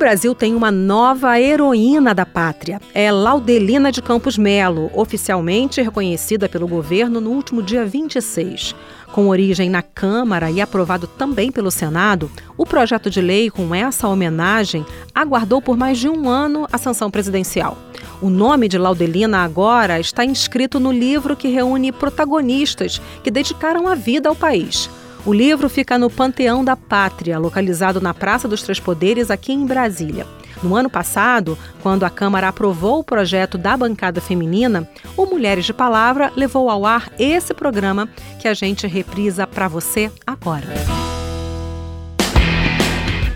Brasil tem uma nova heroína da pátria. É Laudelina de Campos Melo, oficialmente reconhecida pelo governo no último dia 26. Com origem na Câmara e aprovado também pelo Senado, o projeto de lei com essa homenagem aguardou por mais de um ano a sanção presidencial. O nome de Laudelina agora está inscrito no livro que reúne protagonistas que dedicaram a vida ao país. O livro fica no Panteão da Pátria, localizado na Praça dos Três Poderes, aqui em Brasília. No ano passado, quando a Câmara aprovou o projeto da bancada feminina, o Mulheres de Palavra levou ao ar esse programa que a gente reprisa para você agora.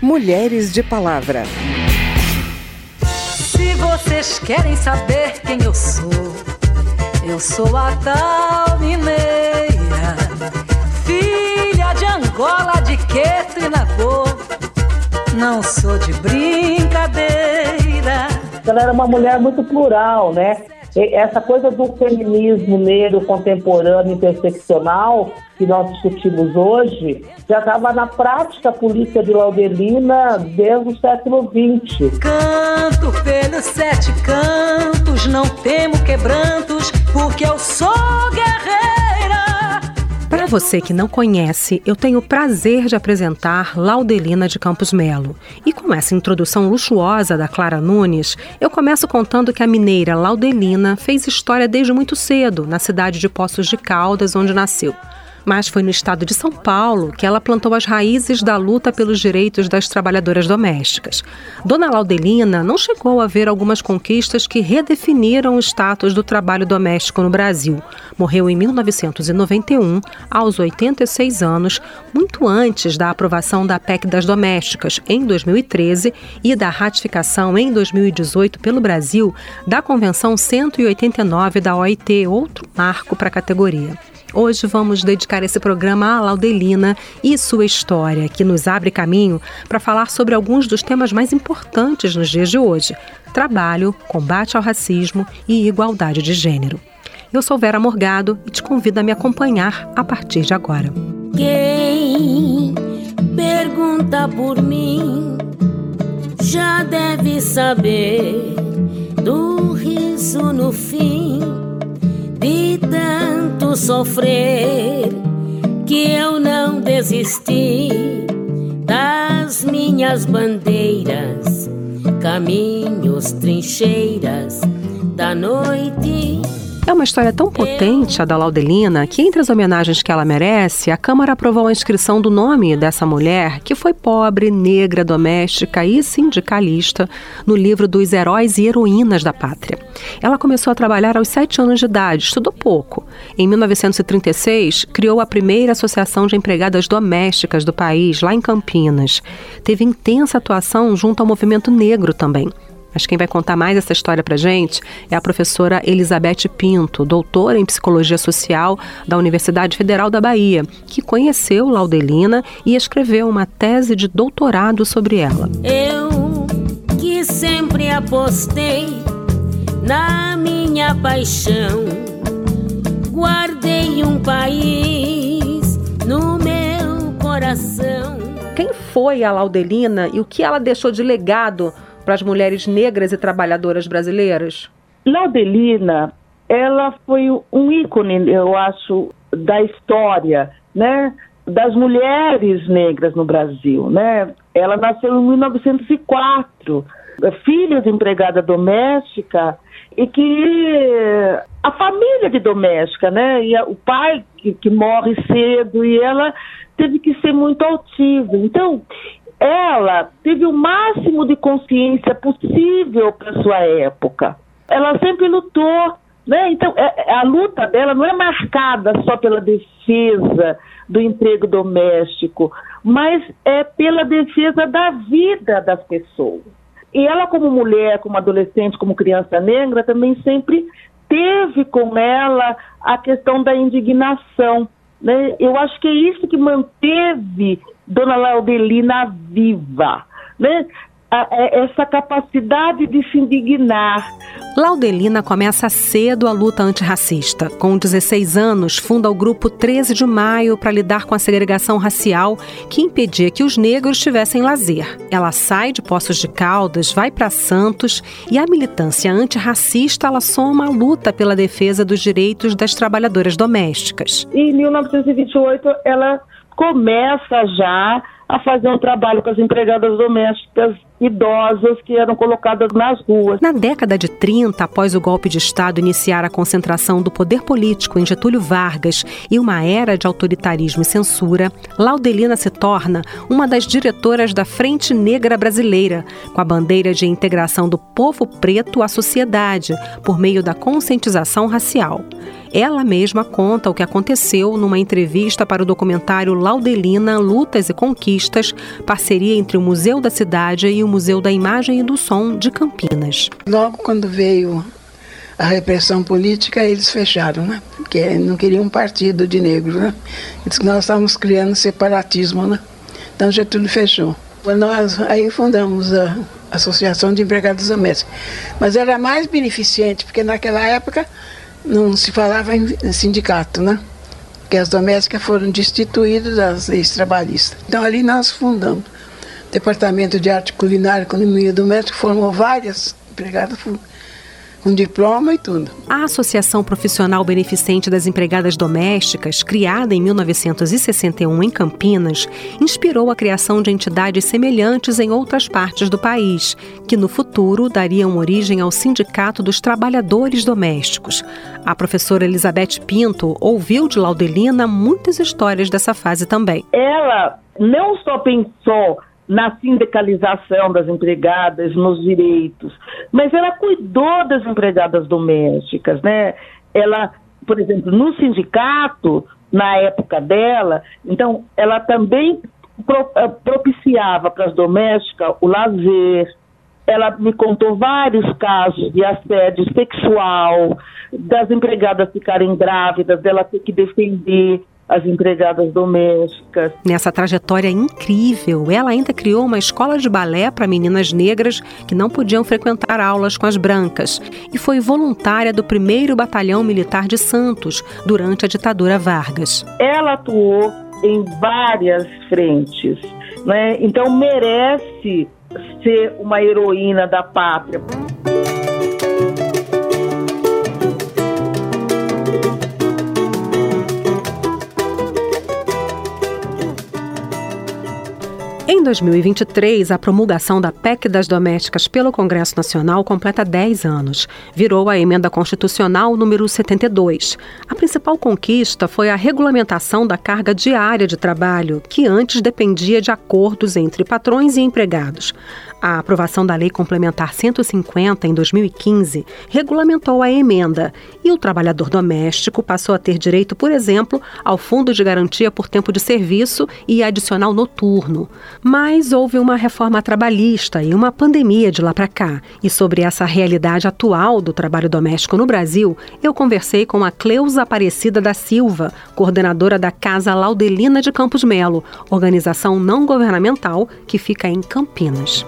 Mulheres de Palavra. Se vocês querem saber quem eu sou, eu sou a tal mineira Não sou de brincadeira. Ela era uma mulher muito plural, né? essa coisa do feminismo negro contemporâneo interseccional que nós discutimos hoje já estava na prática política de Laudelina desde o século XX. Canto pelos sete cantos, não temo quebrantos, porque eu sou guerreiro. Para você que não conhece, eu tenho o prazer de apresentar Laudelina de Campos Melo. E com essa introdução luxuosa da Clara Nunes, eu começo contando que a mineira Laudelina fez história desde muito cedo, na cidade de Poços de Caldas, onde nasceu mas foi no estado de São Paulo que ela plantou as raízes da luta pelos direitos das trabalhadoras domésticas. Dona Laudelina não chegou a ver algumas conquistas que redefiniram o status do trabalho doméstico no Brasil. Morreu em 1991, aos 86 anos, muito antes da aprovação da PEC das domésticas em 2013 e da ratificação em 2018 pelo Brasil da Convenção 189 da OIT, outro marco para a categoria. Hoje vamos dedicar esse programa à Laudelina e sua história, que nos abre caminho para falar sobre alguns dos temas mais importantes nos dias de hoje: trabalho, combate ao racismo e igualdade de gênero. Eu sou Vera Morgado e te convido a me acompanhar a partir de agora. Quem pergunta por mim já deve saber do riso no fim de tanto sofrer que eu não desisti das minhas bandeiras, caminhos, trincheiras da noite é uma história tão potente, a da Laudelina, que entre as homenagens que ela merece, a Câmara aprovou a inscrição do nome dessa mulher, que foi pobre, negra, doméstica e sindicalista, no livro dos Heróis e Heroínas da Pátria. Ela começou a trabalhar aos sete anos de idade, estudou pouco. Em 1936, criou a primeira associação de empregadas domésticas do país, lá em Campinas. Teve intensa atuação junto ao movimento negro também. Mas quem vai contar mais essa história para gente é a professora Elizabeth Pinto, doutora em Psicologia Social da Universidade Federal da Bahia, que conheceu Laudelina e escreveu uma tese de doutorado sobre ela. Eu que sempre apostei na minha paixão, guardei um país no meu coração. Quem foi a Laudelina e o que ela deixou de legado para as mulheres negras e trabalhadoras brasileiras? Laudelina, ela foi um ícone, eu acho, da história, né? Das mulheres negras no Brasil, né? Ela nasceu em 1904, filha de empregada doméstica e que a família de doméstica, né? E o pai que, que morre cedo e ela teve que ser muito altiva. Então, ela teve o máximo de consciência possível para sua época. Ela sempre lutou, né? Então, é, a luta dela não é marcada só pela defesa do emprego doméstico, mas é pela defesa da vida das pessoas. E ela, como mulher, como adolescente, como criança negra, também sempre teve com ela a questão da indignação. Né? Eu acho que é isso que manteve Dona Laudelina viva, né? é, essa capacidade de se indignar. Laudelina começa cedo a luta antirracista. Com 16 anos, funda o grupo 13 de Maio para lidar com a segregação racial que impedia que os negros tivessem lazer. Ela sai de Poços de Caldas, vai para Santos e a militância antirracista ela soma a luta pela defesa dos direitos das trabalhadoras domésticas. Em 1928, ela começa já a fazer um trabalho com as empregadas domésticas idosas que eram colocadas nas ruas. Na década de 30, após o golpe de Estado iniciar a concentração do poder político em Getúlio Vargas e uma era de autoritarismo e censura, Laudelina se torna uma das diretoras da Frente Negra Brasileira, com a bandeira de integração do povo preto à sociedade, por meio da conscientização racial. Ela mesma conta o que aconteceu numa entrevista para o documentário Laudelina Lutas e Conquistas, parceria entre o Museu da Cidade e o Museu da Imagem e do Som de Campinas. Logo quando veio a repressão política, eles fecharam, né? Porque não queriam um partido de negros, né? Eles nós estávamos criando separatismo, né? Então Getúlio fechou. Nós aí fundamos a Associação de Empregados Domésticos. Mas era mais beneficente, porque naquela época não se falava em sindicato, né? Porque as domésticas foram destituídas das leis trabalhistas. Então ali nós fundamos. Departamento de Arte Culinária e Economia Doméstica formou várias empregadas com diploma e tudo. A Associação Profissional Beneficente das Empregadas Domésticas, criada em 1961 em Campinas, inspirou a criação de entidades semelhantes em outras partes do país, que no futuro dariam origem ao Sindicato dos Trabalhadores Domésticos. A professora Elizabeth Pinto ouviu de Laudelina muitas histórias dessa fase também. Ela não só pensou na sindicalização das empregadas, nos direitos, mas ela cuidou das empregadas domésticas, né? Ela, por exemplo, no sindicato, na época dela, então ela também eh, propiciava para as domésticas o lazer. Ela me contou vários casos de assédio sexual, das empregadas ficarem grávidas, dela ter que defender as empregadas domésticas. Nessa trajetória incrível, ela ainda criou uma escola de balé para meninas negras que não podiam frequentar aulas com as brancas e foi voluntária do primeiro Batalhão Militar de Santos durante a ditadura Vargas. Ela atuou em várias frentes, né? então merece ser uma heroína da pátria. 2023, a promulgação da PEC das Domésticas pelo Congresso Nacional completa 10 anos. Virou a emenda constitucional número 72. A principal conquista foi a regulamentação da carga diária de trabalho, que antes dependia de acordos entre patrões e empregados. A aprovação da Lei Complementar 150 em 2015 regulamentou a emenda e o trabalhador doméstico passou a ter direito, por exemplo, ao Fundo de Garantia por Tempo de Serviço e adicional noturno. Mas houve uma reforma trabalhista e uma pandemia de lá para cá. E sobre essa realidade atual do trabalho doméstico no Brasil, eu conversei com a Cleusa Aparecida da Silva, coordenadora da Casa Laudelina de Campos Melo, organização não governamental que fica em Campinas.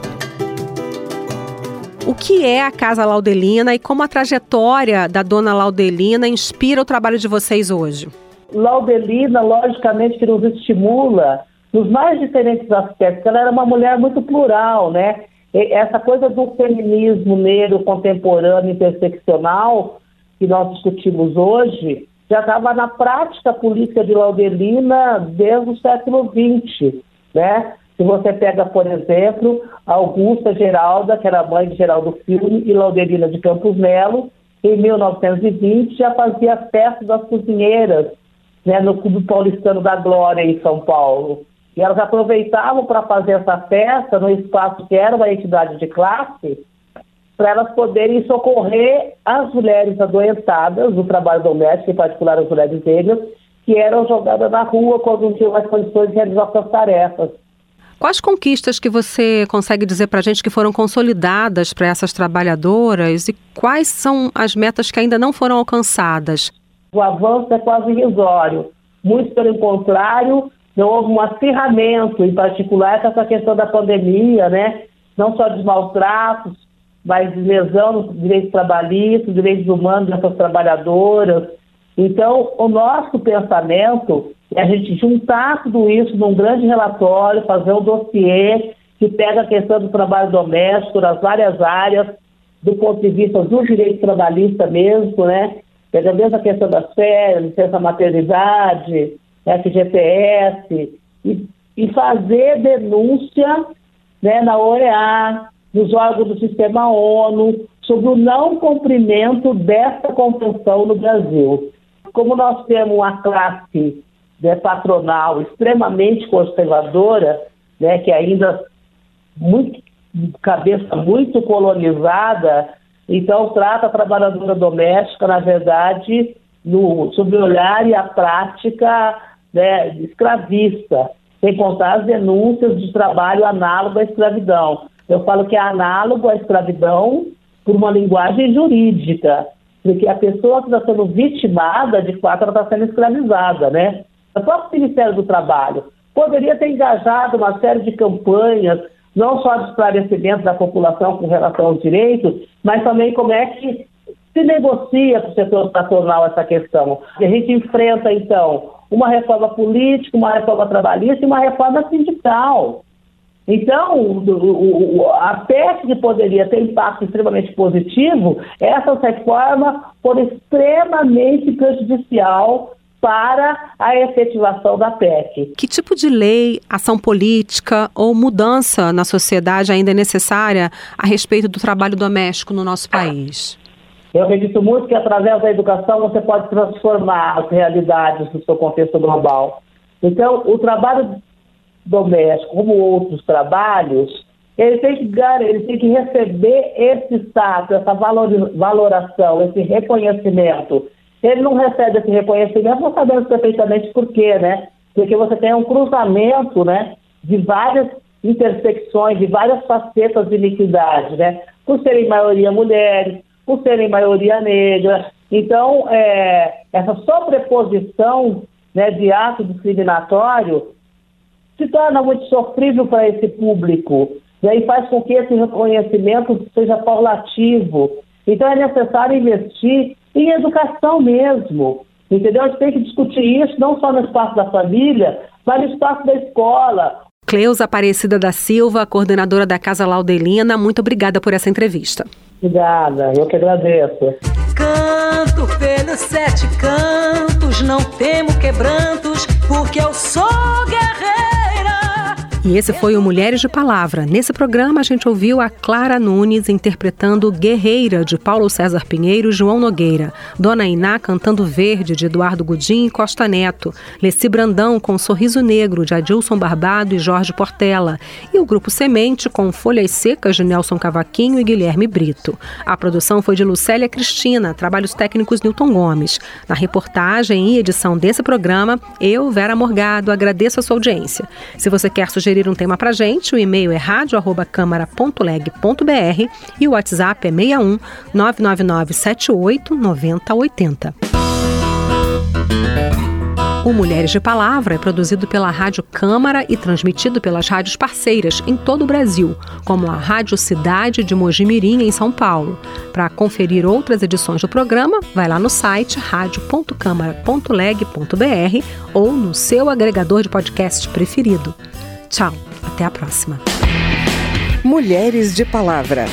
O que é a Casa Laudelina e como a trajetória da dona Laudelina inspira o trabalho de vocês hoje? Laudelina, logicamente, que nos estimula nos mais diferentes aspectos. Ela era uma mulher muito plural, né? Essa coisa do feminismo negro contemporâneo interseccional que nós discutimos hoje já estava na prática política de Laudelina desde o século XX, né? Se você pega, por exemplo, Augusta Geralda, que era mãe de Geraldo Filme, e Laudelina de Campos Melo, em 1920 já fazia a festa das cozinheiras né, no Clube Paulistano da Glória, em São Paulo. E elas aproveitavam para fazer essa festa no espaço que era uma entidade de classe, para elas poderem socorrer as mulheres adoentadas do trabalho doméstico, em particular as mulheres negras, que eram jogadas na rua quando não tinham mais condições de realizar suas tarefas. Quais conquistas que você consegue dizer para a gente que foram consolidadas para essas trabalhadoras e quais são as metas que ainda não foram alcançadas? O avanço é quase irrisório. Muito pelo contrário, não houve um acirramento, em particular essa questão da pandemia, né? não só de maus tratos, mas lesão nos direitos trabalhistas, direitos humanos dessas trabalhadoras. Então, o nosso pensamento é a gente juntar tudo isso num grande relatório, fazer um dossiê que pega a questão do trabalho doméstico nas várias áreas, do ponto de vista do direito trabalhista mesmo, né? Pega mesmo a questão das férias, licença maternidade, FGTS, e, e fazer denúncia né, na OEA, nos órgãos do sistema ONU, sobre o não cumprimento dessa convenção no Brasil. Como nós temos uma classe né, patronal extremamente conservadora, né, que ainda muito cabeça muito colonizada, então trata a trabalhadora doméstica, na verdade, no, sob o olhar e a prática né, escravista, sem contar as denúncias de trabalho análogo à escravidão. Eu falo que é análogo à escravidão por uma linguagem jurídica, porque a pessoa que está sendo vitimada, de fato, ela está sendo escravizada, né? O próprio Ministério do Trabalho poderia ter engajado uma série de campanhas, não só de esclarecimento da população com relação aos direitos, mas também como é que se negocia com o setor patronal essa questão. E a gente enfrenta, então, uma reforma política, uma reforma trabalhista e uma reforma sindical. Então, a PEC que poderia ter impacto extremamente positivo, essas reformas foram extremamente prejudicial para a efetivação da PEC. Que tipo de lei, ação política ou mudança na sociedade ainda é necessária a respeito do trabalho doméstico no nosso país? Eu acredito muito que através da educação você pode transformar as realidades do seu contexto global. Então, o trabalho doméstico, como outros trabalhos, ele tem que, ele tem que receber esse status, essa valoração, esse reconhecimento. Ele não recebe esse reconhecimento, nós sabemos perfeitamente por quê, né? Porque você tem um cruzamento, né, de várias intersecções, de várias facetas de iniquidade, né? Por serem maioria mulheres, por serem maioria negra. Então, é, essa sobreposição né, de ato discriminatório se torna muito sofrível para esse público e aí faz com que esse reconhecimento seja paulativo. Então é necessário investir em educação mesmo, entendeu? A gente tem que discutir isso não só no espaço da família, mas no espaço da escola. Cleusa Aparecida da Silva, coordenadora da Casa Laudelina, muito obrigada por essa entrevista. Obrigada, eu que agradeço. Canto pelos sete cantos, não temo quebrantos, porque eu sou guerreiro. E esse foi o Mulheres de Palavra. Nesse programa a gente ouviu a Clara Nunes interpretando Guerreira de Paulo César Pinheiro e João Nogueira, Dona Iná cantando Verde de Eduardo Gudim e Costa Neto, Leci Brandão com Sorriso Negro de Adilson Barbado e Jorge Portela, e o grupo Semente com Folhas Secas de Nelson Cavaquinho e Guilherme Brito. A produção foi de Lucélia Cristina, trabalhos técnicos Newton Gomes. Na reportagem e edição desse programa, eu, Vera Morgado, agradeço a sua audiência. Se você quer sugerir sugerir um tema para gente, o e-mail é radio@câmara.leg.br e o WhatsApp é 61 999 78 9080. O Mulheres de Palavra é produzido pela Rádio Câmara e transmitido pelas rádios parceiras em todo o Brasil, como a Rádio Cidade de Mojimirim, em São Paulo. Para conferir outras edições do programa, vai lá no site radio.câmara.leg.br ou no seu agregador de podcast preferido. Tchau, até a próxima. Mulheres de Palavra.